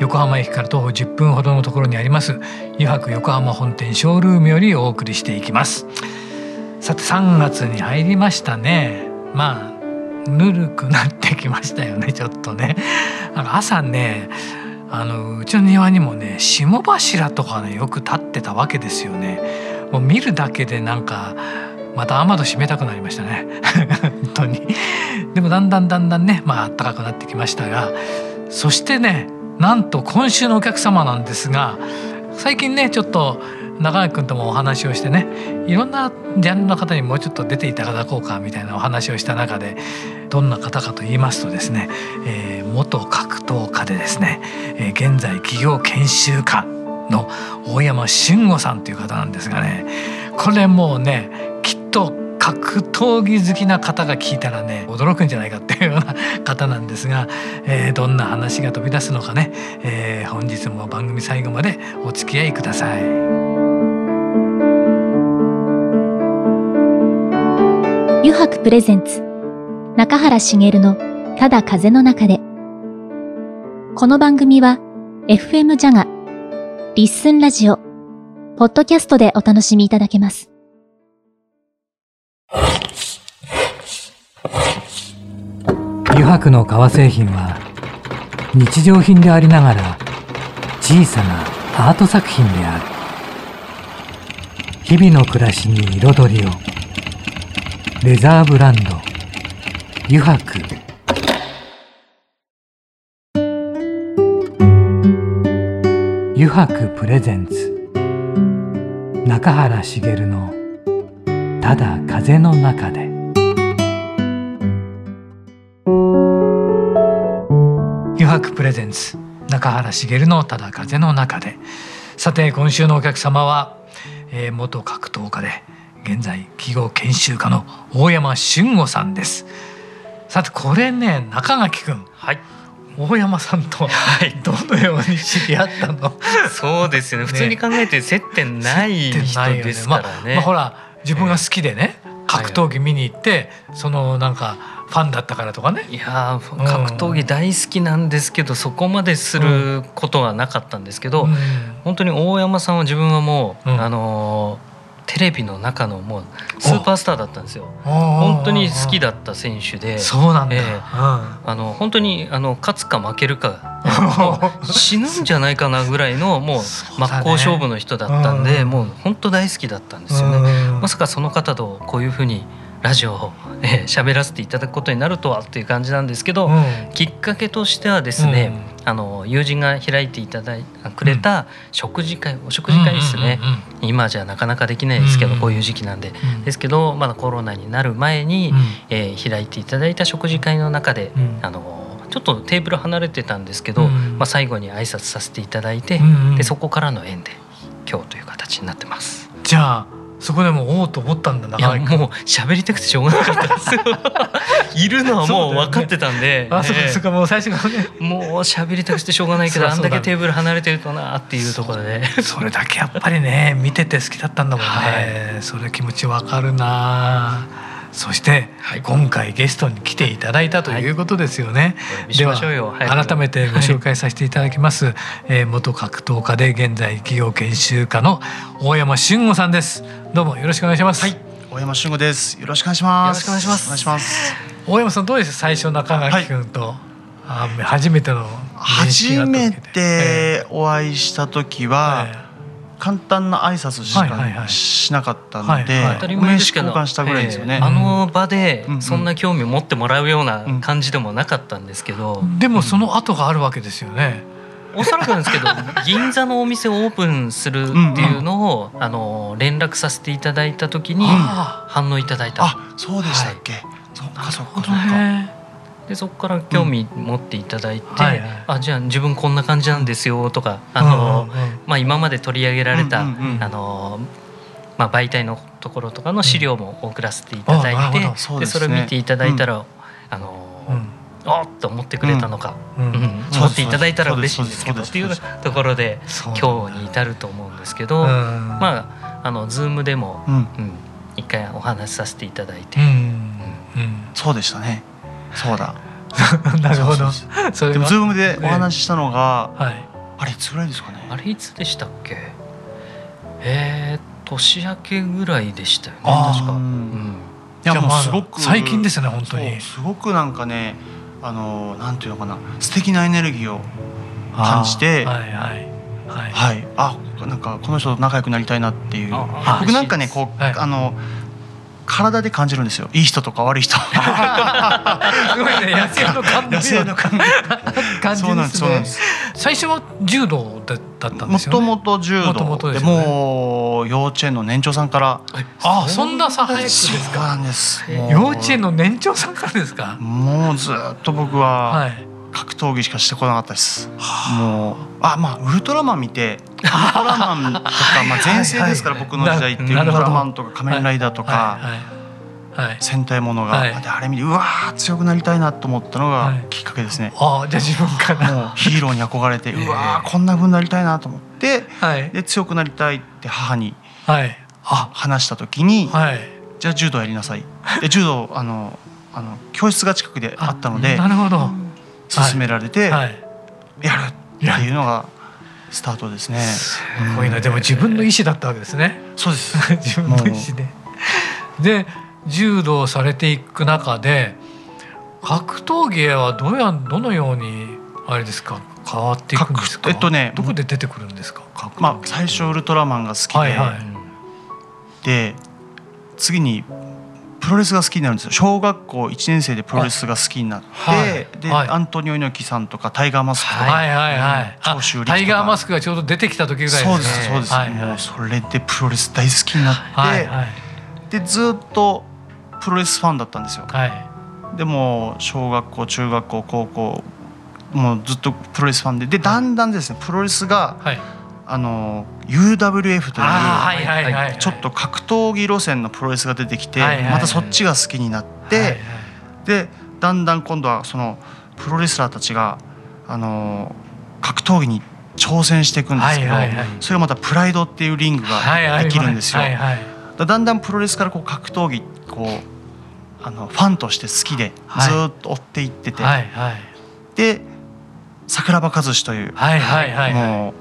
横浜駅から徒歩10分ほどのところにあります油白横浜本店ショールームよりお送りしていきます。さて3月に入りましたね。まあぬるくなってきましたよねちょっとね。なんか朝ねあのうちの庭にもね霜柱とかねよく立ってたわけですよね。もう見るだけでなんかまた雨戸閉めたくなりましたね。本当に。でもだんだんだんだんねまあ暖かくなってきましたがそしてねなんと今週のお客様なんですが最近ねちょっと中垣君ともお話をしてねいろんなジャンルの方にもうちょっと出ていただこうかみたいなお話をした中でどんな方かと言いますとですね、えー、元格闘家でですね、えー、現在企業研修家の大山俊吾さんという方なんですがねこれもうねきっと格闘技好きな方が聞いたらね驚くんじゃないかっていうような方なんですが、えー、どんな話が飛び出すのかね、えー、本日も番組最後までお付き合いください。油白プレゼンツ中原茂のただ風の中でこの番組は FM ジャガリッスンラジオポッドキャストでお楽しみいただけます。油白の革製品は日常品でありながら小さなアート作品である。日々の暮らしに彩りを。レザーブランド。油白。油白プレゼンツ。中原茂の「ただ風の中で」油白プレゼンツ中原茂のただ風の中で。さて今週のお客様は、えー、元格闘家で現在企業研修家の大山俊吾さんです。さてこれね中垣君。はい。大山さんとどのように知り合ったの？そうですよね。普通に考えて接点ない人ですからね、まあ、まあ、ほら自分が好きでね、格闘技見に行って、そのなんかファンだったからとかね。いや格闘技大好きなんですけど、そこまですることはなかったんですけど、うん、本当に大山さんは自分はもう、うん、あのテレビの中のもうスーパースターだったんですよ。本当に好きだった選手で、そうなんだ。えー、あの本当にあの勝つか負けるか。死ぬんじゃないかなぐらいのもう真っ向勝負の人だったんで、もう本当大好きだったんですよね。まさかその方とこういうふうにラジオをえー、喋らせていただくことになるとはっていう感じなんですけど、うん、きっかけとしてはですね、うん、あの友人が開いていただいくれた食事会、お食事会ですね、今じゃなかなかできないですけど、こういう時期なんで、ですけどまだコロナになる前に、えー、開いていただいた食事会の中で、あのちょっとテーブル離れてたんですけど、まあ、最後に挨拶させていただいて、でそこからの縁で今日という形になってます。じゃあそこでもおおと思ったんだないやもう喋りたくてしょうがなかったですよ。いるのはもう分かってたんで、ね、あそうかそうかもう最初からね。もう喋りたくてしょうがないけどあんだけテーブル離れてるとなっていうところで。それだけやっぱりね見てて好きだったんだもんね、はい、それ気持ちわかるなそして、今回ゲストに来ていただいたということですよね。はい、では改めてご紹介させていただきます、はい、えー、元格闘家で現在企業研修家の大山俊吾さんです。どうもよろしくお願いします。はい、大山俊吾です。よろしくお願いします。よろしくお願いします。大山さんどうです最初中垣君と、はい、初めての初めてお会いした時は。えー簡単な挨拶しかしなかったので、名刺交換したぐらいですよね、あの場でそんな興味持ってもらうような感じでもなかったんですけど、でもその後があるわけですよね。おそらくなんですけど 銀座のお店をオープンするっていうのを、あの連絡させていただいた時に反応いただいた、あそうでしたっけ、はい、そうかそうかそうかでそこから興味持っていただいて、うん。はいはい、あじゃあ自分こんな感じなんですよとかあの、うんうん、まあ、今まで取り上げられた、うんうんうん、あのまあ、媒体のところとかの資料も送らせていただいて、うんそで、ね、それを見ていただいたら、あのおっと思ってくれたのか、うん。思っていただいたら嬉しいんですけどっていうところで今日に至ると思うんですけど、まああのズームでも、うん。一回お話しさせていただいて、そうでしたねそうだ。なるほど。でもズームでお話ししたのが、はい、あれいつぐらいですかね？あれいつでしたっけ？えー、年明けぐらいでしたよね。確か、うん、いやもうすごく最近ですね本当に。すごくなんかねあのなんていうのかな。素敵なエネルギーを感じてはいはい。はい、はい、あなんかこの人と仲良くなりたいなっていう。僕なんかねこう、はい、あの体で感じるんですよ。いい人とか悪い人。すごいね。野生の感野の感じ。ですね。最初は柔道だったんですよもともと柔道でも幼稚園の年長さんから。あそんな差早くですか？幼稚園の年長さんからですか？もうずっと僕は格闘技しかしてこなかったです、もうあまあウルトラマン見て ウルトラマンとかまあ前世ですから僕の時代ってウルトラマンとか仮面ライダーとか戦隊ものが、あれ見てうわ強くなりたいなと思ったのがきっかけですね。あじゃあ自分から。もうヒーローに憧れて うわこんなふうになりたいなと思って、で強くなりたいって母に話した時に、じゃあ柔道やりなさい。で柔道あのあの教室が近くであったのでなるほど勧められてやるっていうのがスタートですね。すごいな、でも自分の意思だったわけですね。そうです。自分の意思で。で、柔道されていく中で、格闘技はどうやどのようにあれですか変わっていくんですか？えっとね、どこで出てくるんですか？まあ最初ウルトラマンが好きで、はいはい、で次にプロレスが好きになるんですよ。小学校1年生でプロレスが好きになって、はい、で、はい、アントニオ猪木さんとかタイガーマスクとか、はいはいはい、長州タイガーマスクがちょうど出てきた時ぐらいですね。そうですそうです、はい。はい、もうそれでプロレス大好きになって、はいはい、でずっとプロレスファンだったんですよ、はい、でも小学校中学校高校もうずっとプロレスファンででだんだんですねプロレスが、はいあの UWF というちょっと格闘技路線のプロレスが出てきてまたそっちが好きになってでだんだん今度はそのプロレスラーたちがあの格闘技に挑戦していくんですけどそれがまたプライドっていうリングができるんですよ。だんだんプロレスからこう格闘技こうあのファンとして好きでずっと追っていってて、で桜庭和志という、もう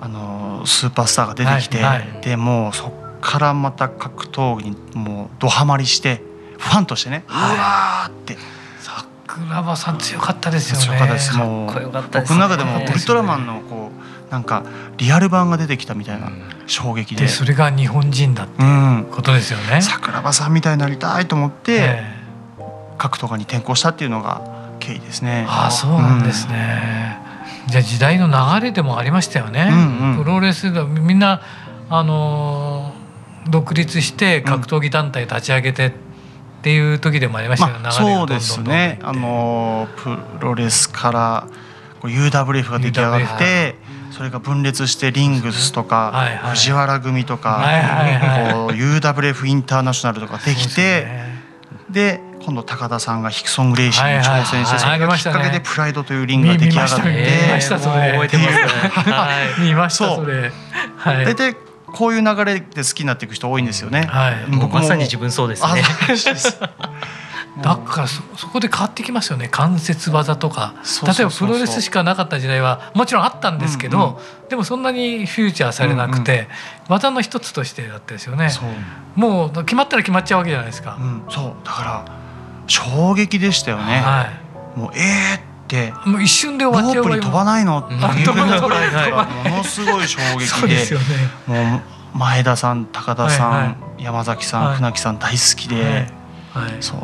あのスーパースターが出てきて、はいはい、でもうそっからまた格闘技にもうどハマりしてファンとしてね、はい、うわって。桜庭さん強かったですよね。強かったです。もう僕の中でもウルトラマンのこうなんかリアル版が出てきたみたいな衝撃で。でそれが日本人だっていうことですよね。うん、桜庭さんみたいになりたいと思って、格闘家に転向したっていうのが経緯ですね。ああそうなんですね。うんじゃあ時代の流れでもありましたよね。うんうん、プロレスがみんなあの独立して格闘技団体立ち上げてっていう時でもありましたよ、まあ、そうですね。あのプロレスから UWF が出来上がって、それが分裂してリングスとか、はいはい、藤原組とか、はいはいはい、UWF インターナショナルとかできて、で今度高田さんがヒクソン・グレイシーに挑戦して、それがきっかけでプライドというリングが出来上がって、見ましたそれ。覚えてます見ましたそれ。大体こういう流れで好きになっていく人多いんですよね。はい、僕まさに自分そうですね。だからそそこで変わってきますよね。関節技とか。例えばプロレスしかなかった時代はもちろんあったんですけど、うんうん、でもそんなにフューチャーされなくて、うんうん、技の一つとしてだったですよね。もう決まったら決まっちゃうわけじゃないですか、うん、そう。だから衝撃でしたよね、はい、もうえーって。もう一瞬で終わっちゃうロープに飛ばないのっていう。ぐらいものすごい衝撃で。で、ね、もう前田さん高田さん、はいはい、山崎さん、はい、船木さん大好きで、はい。はい、そう。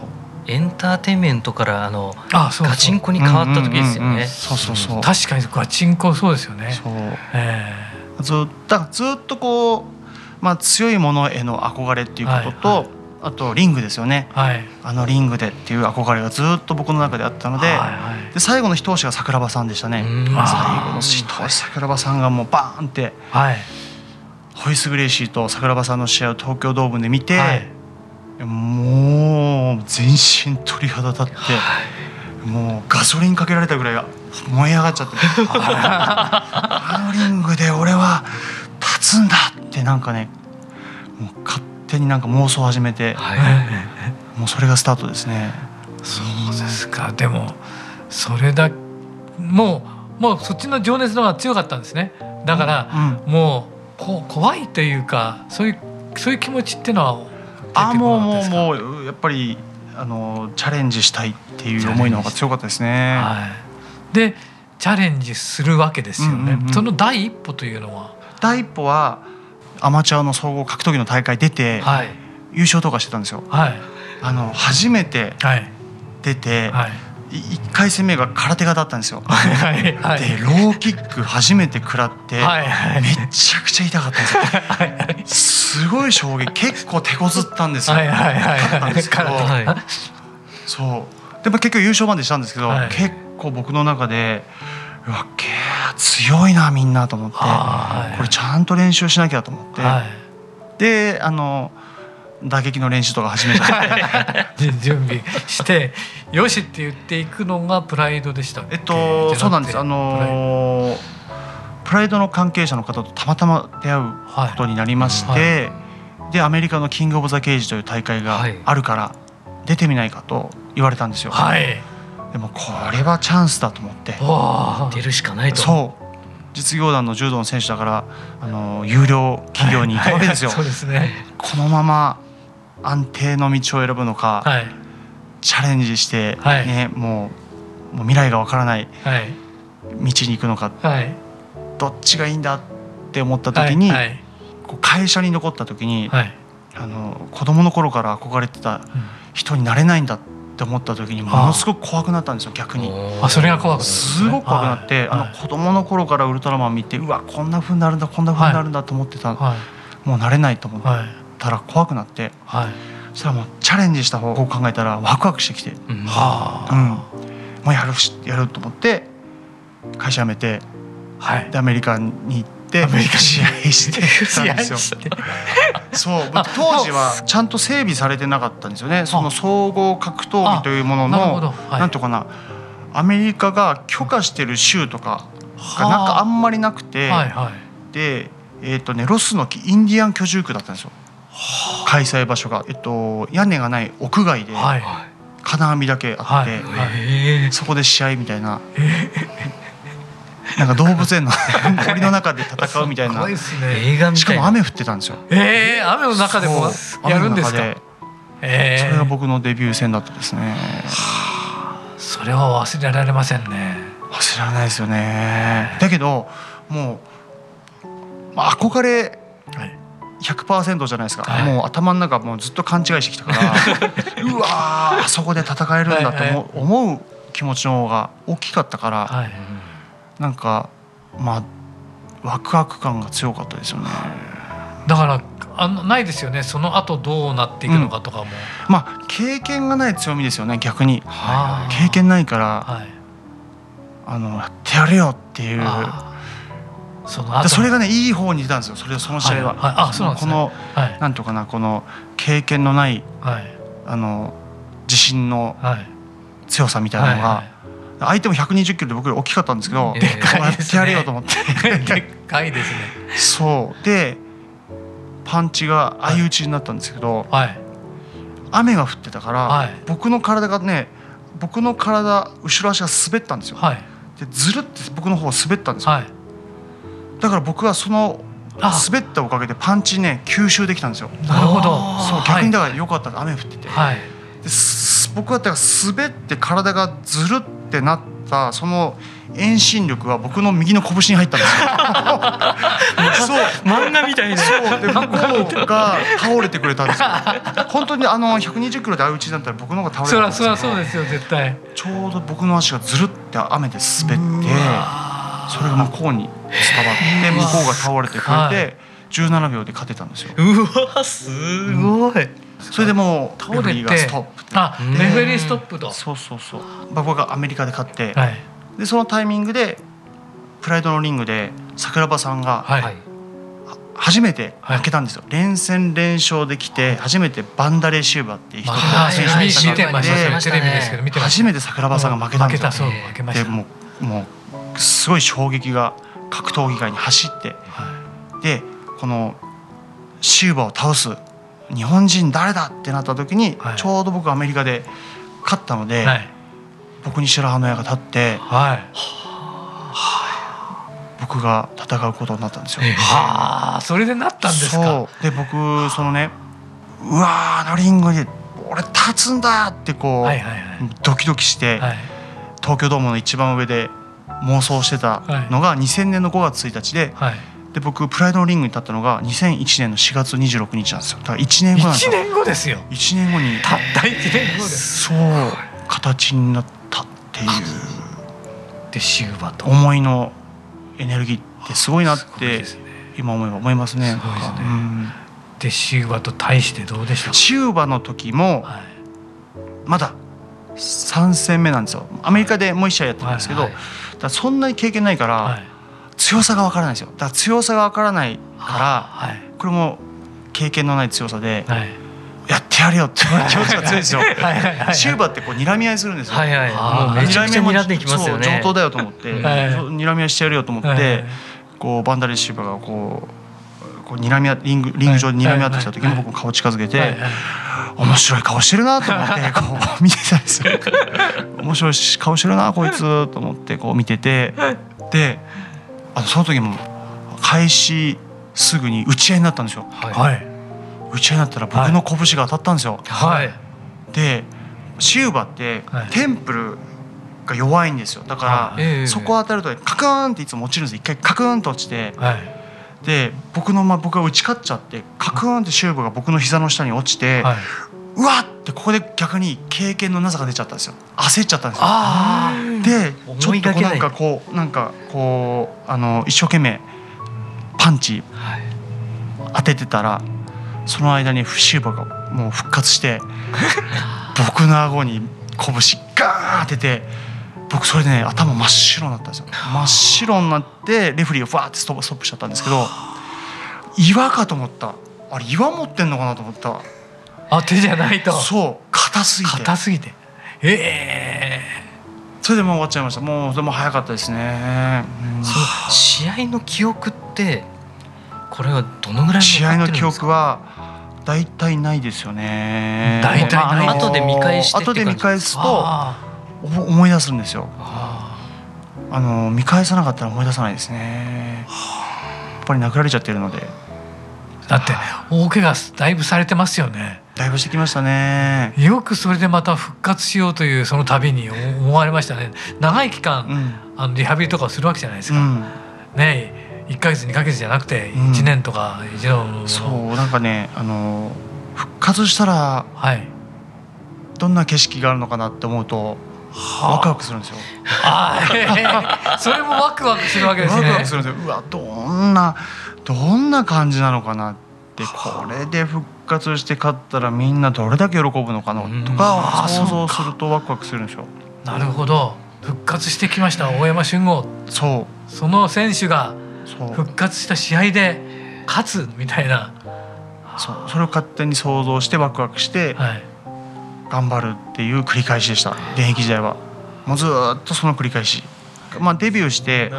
エンターテインメントからあのあそうガチンコに変わった時ですよね。そうそうそう。確かにガチンコそうですよね。そう。えー、ずだずっとこうまあ強いものへの憧れっていうことと、はいはい、あとリングですよね、はい、あのリングでっていう憧れがずっと僕の中であったのではいはい、で最後の一押しが桜庭さんでしたね。最後の一押し桜庭さんがもうバーンって、はい、ホイス・グレイシーと桜庭さんの試合を東京ドームで見て、はい、もう全身鳥肌立って、もうガソリンかけられたぐらい燃え上がっちゃって あのリングで俺は立つんだってなんかねもう勝手になんか妄想を始めて、はい、もうそれがスタートですね。そうですか。でもそれだもうもうそっちの情熱の方が強かったんですね。だから、うん、もうこ怖いというかそういうそういう気持ちっていうのはあもうもうもうやっぱりあのチャレンジしたいっていう思いの方が強かったですね。はい、でチャレンジするわけですよね、うんうんうん、その第一歩というのは？第一歩はアマチュアの総合格闘技の大会出て、はい、優勝とかしてたんですよ。はい、あの初めて出て、はい、1回戦目が空手家だったんですよ。はいはい、でローキック初めて食らって、めちゃくちゃ痛かったんですよ。すごい衝撃。結構手こずったんですよ。はいはいはい、そう。でも結局優勝までしたんですけど、はい、結構僕の中でうわけ強いなみんなと思って、はい、これちゃんと練習しなきゃと思って、はい、であの打撃の練習とか始めた。準備してよしって言っていくのがプライドでしたえっとそうなんです。あのプライドの関係者の方とたまたま出会うことになりまして、はい、でアメリカのキングオブザケージという大会があるから出てみないかと言われたんですよ。はいでもこれはチャンスだと思って出るしかないと。そう。実業団の柔道の選手だからあの有料企業に行くわけですよ、はい。はい、そうですね。このまま安定の道を選ぶのか、はい、チャレンジしてね、はい、もうもう未来がわからない道に行くのか、はい、どっちがいいんだって思った時に、こう会社に残った時に、あの子供の頃から憧れてた人になれないんだってって思った時にものすごく怖くなったんですよ逆に。あそれが怖くすごく怖くなって、あの子供の頃からウルトラマン見てうわこんなふうになるんだこんなふうになるんだと思ってた、もうなれないと思ったら怖くなって、そしたらもうチャレンジした方法を考えたらワクワクしてきて、うん、もうやるやると思って会社辞めて、でアメリカに行って。アメリカ試合してたんですよ。そう当時はちゃんと整備されてなかったんですよね。その総合格闘技というもののな,、んとかなアメリカが許可してる州とかがなんかあんまりなくて、で、えーとね、ロスのインディアン居住区だったんですよ。開催場所が、えっと、屋根がない屋外で、金網だけあって、そこで試合みたいな。なんか動物園の 森の中で戦うみたいな、ね、映画しかも雨降ってたんですよ。えー、雨の中でもやるんですか？えー、それが僕のデビュー戦だったですね。はあ、それは忘れられませんね。忘れられないですよね。だけどもう憧れ100%じゃないですか、はい、もう頭の中もうずっと勘違いしてきたから うわあそこで戦えるんだと思う気持ちの方が大きかったから、はいなんかまあワクワク感が強かったですよね。だからあのないですよね。その後どうなっていくのかとかも、うん、まあ経験がない強みですよね逆に。経験ないから、はい、あのやってやるよっていう。そのそれがねいい方に出たんですよ。それその試合は、はい。はい、あそうなんです、ね、この、はい、なんとかなこの経験のない、はい、あの自信の強さみたいなのが、はいはい相手も120キロで僕より大きかったんですけど、でかいやってやれよと思ってでっかいですね。そう。でパンチが相打ちになったんですけど、はい、雨が降ってたから、はい、僕の体がね僕の体後ろ足が滑ったんですよ、はい、でずるって僕の方滑ったんですよ、だから僕はその滑ったおかげでパンチね吸収できたんですよ。なるほど。そう逆にだから良かった雨降ってて、はい、で僕はだから滑って体がずるってなったその遠心力は僕の右の拳に入ったんですよ。そう漫画みたいな。そうで向こうが倒れてくれたんですよ。本当にあの120キロで相打ちだったら僕の方が倒れたんですよ。そそうですよ絶対。ちょうど僕の足がずるって雨で滑ってそれが向こうに伝わって向こうが倒れてくれて17秒で勝てたんですよ。うわすごい。ですそれでもう倒れて。レフェリーがストップあレフェリーストップと。そうそうそう。僕がアメリカで勝って、はい。でそのタイミングでプライドのリングで桜庭さんがはい、はい。初めて負けたんですよ、連戦連勝できて初めてバンダレーシューバーっていう人まがあ、選手見で見てましたよテレビですけど見てました初めて桜庭さんが負けたんですよ。負けたそう負けました。でもうもうすごい衝撃が格闘技界に走って。はでこのシューバーを倒す日本人誰だってなった時に、はい。ちょうど僕アメリカで勝ったのいで、はい。僕に白羽の矢が立ってはい。僕が戦うことになったんですよ。はあそれでなったんですか？で僕そのねうわーあのリングに俺立つんだってこう、はいはいはい。ドキドキして、はい。東京ドームの一番上で妄想してたのが2000年の5月1日ではいで僕プライドのリングに立ったのが2001年の4月26日なんですよ。だから1年後なんです一よ年後ですよ。1年後に。たった一年後です。そう。形になったっていう。でシューバと。思いのエネルギーってすごいなって今思えば思いますね。すごいですね。うん。でシューバと対してどうでしたか？シューバの時もはい。まだ3戦目なんですよ。アメリカでもう1試合やってるんですけど、はいだそんなに経験ないから、はい強さがわからないんですよ。だから強さがわからないかはい。らこれも経験のない強さではい。やってやるよって気持ちが強いんですよ。はい。はい。はい。シューバってこう睨み合いするんですよ、はい。はい。もうめちゃくちゃ睨んできますよね。上等だよと思って、睨み合いしてやるよと思って、はい。こうバンダレーシューバーがこうこう睨み合リングリング上で睨み合ってきた時にはい。僕も顔近づけて、面白い顔してるなと思ってこう 見てたんですよ。面白い顔してるなこいつと思ってこう見てて。であのその時も開始すぐに打ち合いになったんですよ。はい。はい。打ち合いになったら僕の拳が当たったんですよ、はい。でシューバってはい。テンプルが弱いんですよ。だから、そこ当たるとカクーンっていつも落ちるんです一回カクーンと落ちてはい。で僕のま僕が打ち勝っちゃってカクーンってシューバが僕の膝の下に落ちて、はいうわってここで逆に経験のなさが出ちゃったんですよ。焦っちゃったんですよ。あでちょっとこうなんかこうなんかこうあの一生懸命パンチはい当ててたらその間にシュがもう復活して 僕の顎に拳ガーン当てて僕それでね頭真っ白になったんですよ。真っ白になってレフェリーがフワーってストップストップしちゃったんですけど 岩かと思った。あれ岩持ってんのかなと思ったあ手じゃないと。そう硬すぎて。硬すぎて。ええそれでもう終わっちゃいました。もうでも早かったですね、うん。その試合の記憶ってこれはどのぐらい試合の記残ってるんですか？憶は大体ないですよね。大体ない。まああの後で見返してって後で見返すと思い出すんですよ。ああの見返さなかったら思い出さないですね。やっぱり殴られちゃってるので。だって大怪我だいぶされてますよねだいぶしてきましたね。よくそれでまた復活しようというその度に思われましたね。長い期間、うん。あのリハビリとかをするわけじゃないですか、うん。ね1ヶ月2ヶ月じゃなくてうん。1年とか一度の、そうなんかねあの復活したらはい。どんな景色があるのかなって思うとワクワクするんですよ。ああそれもワクワクするわけですね。ワクワクするんですよ。うわどんなどんな感じなのかなってこれで復活して勝ったらみんなどれだけ喜ぶのかなうん。とか想像するとワクワクするんですよなるほど。復活してきました大山俊吾。そう。その選手がそう。復活した試合で勝つみたいな、そう。それを勝手に想像してワクワクしてはい、頑張るっていう繰り返しでした。現役時代は。もうずーっとその繰り返し。まあデビューして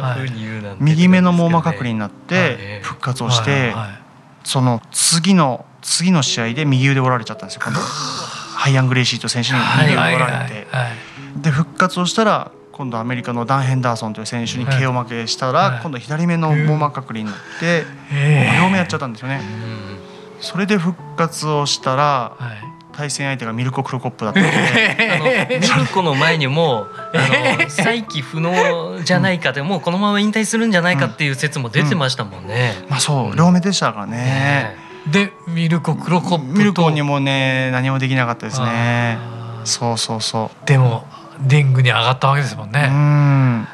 右目の網膜剥離になっはい。て復活をしてはいはいその次の次の試合で右腕折られちゃったんですよ。今度。ハイアン・グレイシーと選手に右腕折られてはいはい。はいで復活をしたら今度アメリカのダン・ヘンダーソンという選手に KO 負けしたら、はい。今度左目の網膜剥離になって、ええ。両目やっちゃったんですよね。うん。それで復活をしたらはい対戦相手がミルコ・クロコップだったので ミルコの前にもあえの再起不能じゃないかでもうこのまま引退するんじゃないかっていう説も出てましたもんね。まあそう両目でしたからね。でミルコクロコップと。ミルコにもね何もできなかったですね。そうそうそでもリングに上がったわけですもんううね、ん。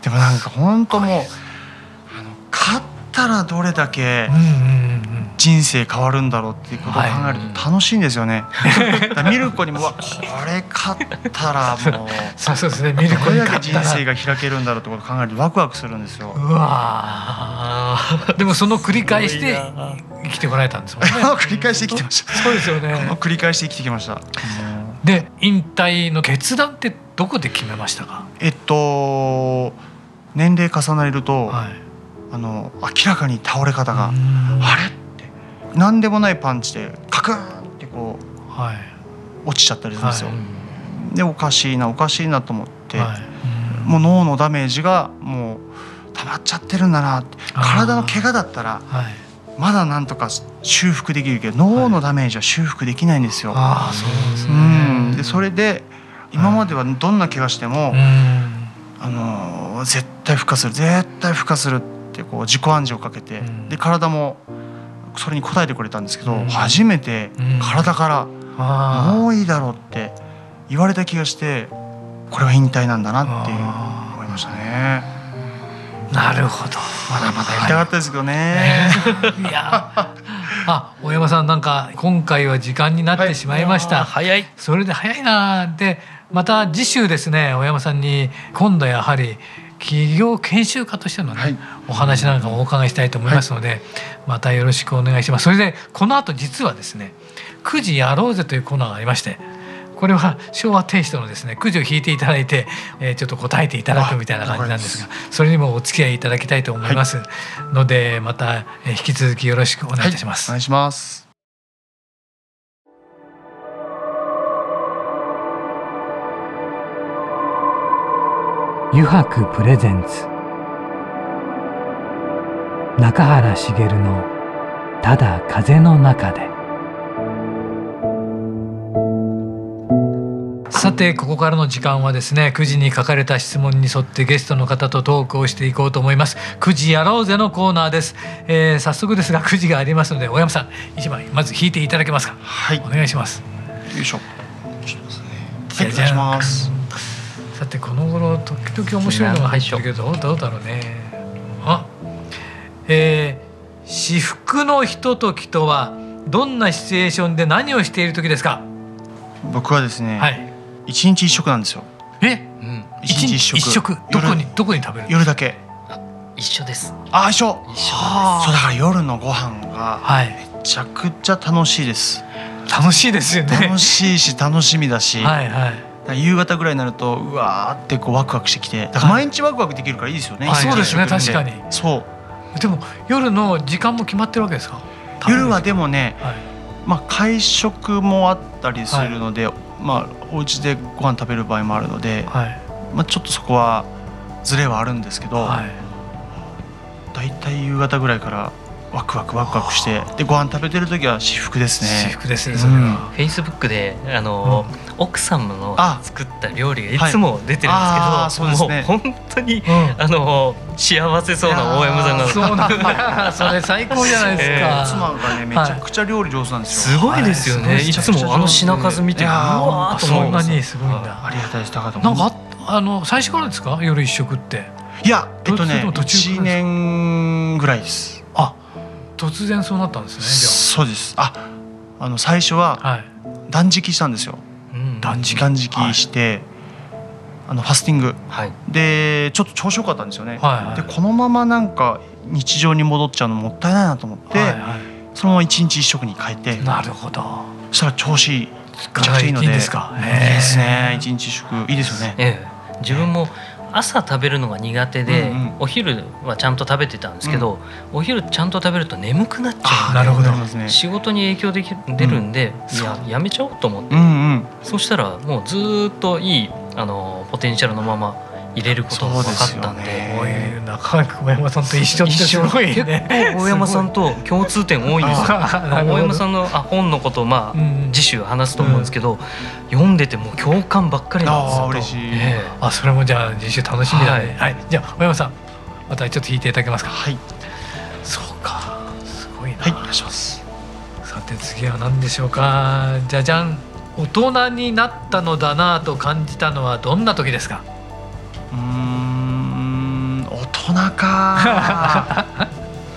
でもなんか本当もうあの勝ったらどれだけ人生変わるんだろうっていうことを考えると楽しいんですよね。はい、ミルコにもわこれ勝ったらも うそうですねミルコに勝ったら人生が開けるんだろうってことを考えるとワクワクするんですよ。うわでもその繰り返して生きてこられたんですもんね。繰り返して生きてました。そうですよね。繰り返して生きてきました。で引退の決断ってどこで決めましたか？えっと年齢重ねると、はい、あの明らかに倒れ方があれって何でもないパンチでカクンってこう、はい、落ちちゃったりするんですよ。はい、でおかしいなおかしいなと思って、もう脳のダメージがもう溜まっちゃってるんだなって体の怪我だったら、まだなんとか修復できるけど脳のダメージは修復できないんですよ。あそうですね、うん、でそれで今まではどんな怪我しても、あの絶対孵化する絶対孵化するってこう自己暗示をかけて、で体もそれに応えてくれたんですけど、初めて体から「もういいだろう」って言われた気がしてこれは引退なんだなっていう思いましたね。なるほど。まだまだやりたかったですけどね。いや。あ、大山さんなんか今回は時間になってしまいました。はい、早い。それで早いなでまた次週ですね大山さんに今度やはり企業研修家としてのね、はい、お話なんかもお伺いしたいと思いますので、はい、またよろしくお願いします。それでこの後実はですね9時やろうぜというコーナーがありましてこれは昭和テイストのですねくじを引いていただいて、えー、ちょっと答えていただくみたいな感じなんですがそれにもお付き合いいただきたいと思いますので、また引き続きよろしくお願いいたします。お願いします油白プレゼンツ。中原茂の「ただ風の中で」さてここからの時間はですね9時に書かれた質問に沿ってゲストの方とトークをしていこうと思います。9時やろうぜのコーナーです、えー、早速ですが9時がありますので大山さん一枚まず引いていただけますか？はい。お願いします。よいしょ。じゃじゃん、さてこの頃時々面白いのが入ってるけどどうだろうね。あえー、至福のひとときとはどんなシチュエーションで何をしている時ですか？僕はですね、はい、一日一食なんですよ。え、うん、一日一食。一食？どこにどこに食べる夜だけ。一緒です。あ一緒。一緒そうだから夜のご飯がめちゃくちゃ楽しいです、楽しいですよね。楽しいし楽しみだし。はいはい夕方ぐらいになるとうわーってこうワクワクしてきてだから毎日ワクワクできるからいいですよね、はい、そうですね確かに。そう。でも夜の時間も決まってるわけですか？夜はでもね、はい、まあ会食もあったりするので、はい、まあお家でご飯食べる場合もあるので、はい、まあちょっとそこはズレはあるんですけど、はい、だいたい夕方ぐらいからワクワクワクワクしてでご飯食べてる時は私服ですね。私服ですねそれは、フェイスブックであの、うん、奥様の作った料理がいつも出てるんですけど、はい、もう本当に、うん、あの幸せそうな大山さんがそうなんだ。それ最高じゃないですか、えー、妻がねめちゃくちゃ料理上手なんですよ、はい、すごいですよね、はい、いつもあの品数見てうわそんなにすごいんだ。ありがたいです。なんかあの最初からですか？夜一食って。いやえっとね1年ぐらいです。あ突然そうなったんですねそうです。ああの最初は断食したんですよ、断食断食して、あのファスティング、はい、でちょっと調子よかったんですよね、はいはい、でこのままなんか日常に戻っちゃうのもったいないなと思って、はいはい、そのまま一日一食に変えてなるほど。そしたら調子いいめちゃくちゃいいのでいいですかいいですね。一日一食。いいですよね、ええ、自分も朝食べるのが苦手で、うんうん、お昼はちゃんと食べてたんですけど、うん、お昼ちゃんと食べると眠くなっちゃうなるほど。仕事に影響でき出るんで、うん、いややめちゃおうと思って、うんうん、そしたらもうずっといいあのポテンシャルのまま入れることが分かったんで。で、なかなか大山さんと一緒ってすごいね。大山さんと共通点多いんですよ。大山さんのあ本のことをまあ、次週話すと思うんですけど、うん、読んでても共感ばっかりなんですよ。あ嬉しい、えー、あそれもじゃあ次週楽しみだね、はい、はい、じゃあ大山さんまたちょっと弾いていただけますか？はい。そうか。すごいな。はいお願いします。さて次は何でしょうか？じゃじゃん。大人になったのだなと感じたのはどんな時ですか？人か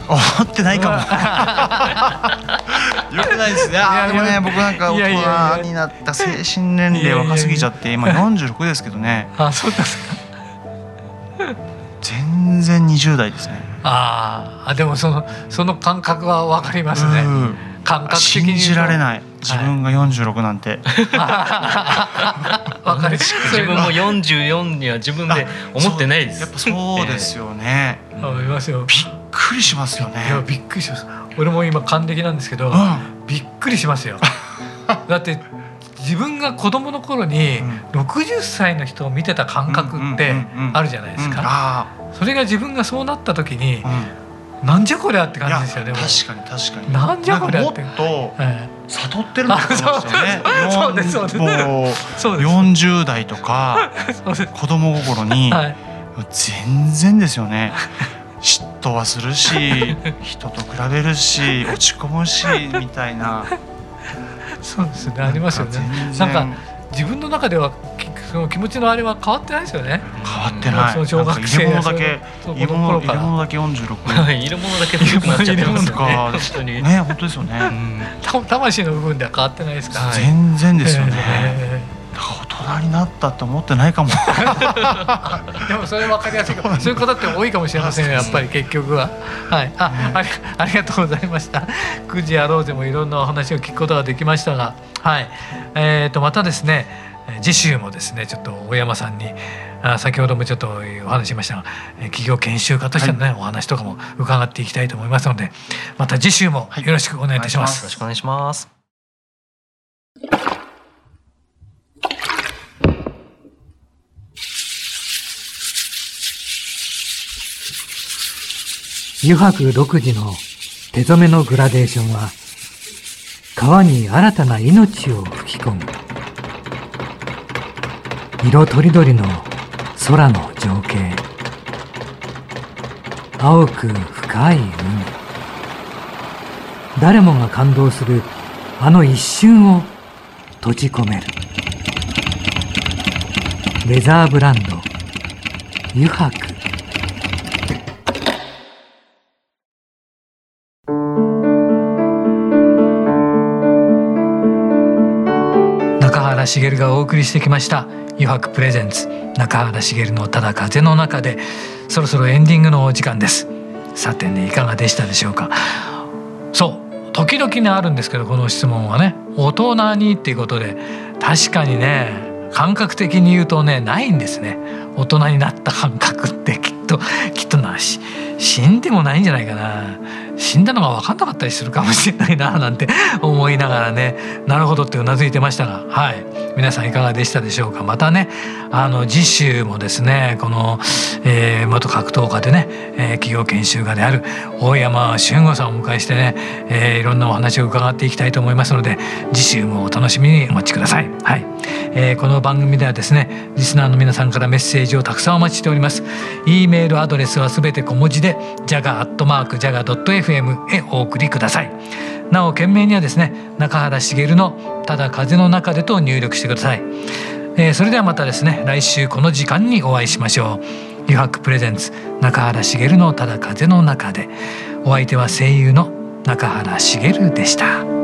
思ってないかも。よくないですね。でもね僕なんか大人になった精神年齢若すぎちゃって今 46ですけどね。あそうですか。全然20代ですね。ああでもそのその感覚は分かりますね、感覚的に信じられない自分が46なんて、はい、かり自分も44には自分で思ってないです。やっぱそうですよね、えー、いますよ。びっくりしますよね。いやびっくりします。俺も今還暦なんですけど、うん、びっくりしますよ。だって自分が子供の頃に60歳の人を見てた感覚ってあるじゃないですか。それが自分がそうなった時に、なんじゃこりゃって感じですよね。確かに確かに。なんじゃこりゃって。もっと悟ってるのかもしね。そうですそうです。もう四十代とか子供心に全然ですよね。嫉妬はするし、人と比べるし、落ち込むしみたいな。そうですねありますよねなんか自分の中ではその気持ちのあれは変わってないですよね。変わってない、うん、小学生入れ物だけ入れ物入れ物だけ46入れ物だけ古くなっちゃってますよね。本当に。ね本当ですよね、うん、魂の部分では変わってないですか全然ですよね、えー大人になったって思ってないかも。でもそれ分かりやすいかも。そういう方って多いかもしれませんよやっぱり結局は。はい。あ、ありありがとうございました。9時やろうでもいろんなお話を聞くことができましたが。はい。えーと、またですね次週もですねちょっと大山さんにあ先ほどもちょっとお話しましたが企業研修家としてのね、はい、お話とかも伺っていきたいと思いますのでまた次週もよろしくお願いいたします。はい、よろしくお願いします。油白独自の手染めのグラデーションは川に新たな命を吹き込む色とりどりの空の情景。青く深い海。誰もが感動するあの一瞬を閉じ込める。レザーブランド。油白茂がお送りしてきました「余白プレゼンツ中原茂のただ風の中で」そろそろエンディングのお時間ですさてねいかがでしたでしょうかそう時々ねあるんですけどこの質問はね大人にっていうことで確かにね感覚的に言うとねないんですね大人になった感覚ってきっときっとなし死んでもないんじゃないかな死んだのが分かんなかったりするかもしれないななんて思いながらねなるほどってうなずいてましたがはい皆さんいかがでしたでしょうか？またねあの次週もですねこの、えー、元格闘家でね、えー、企業研修家である大山俊吾さんをお迎えしてね、えー、いろんなお話を伺っていきたいと思いますので次週もお楽しみにお待ちください。はいえー、この番組ではですねリスナーの皆さんからメッセージをたくさんお待ちしております。e メールアドレスはすべて小文字で jaga.jaga.fm へお送りください。なお件名にはですね中原茂のただ風の中でと入力してください、えー、それではまたですね来週この時間にお会いしましょう。余白プレゼンツ中原茂のただ風の中で。お相手は声優の中原茂でした。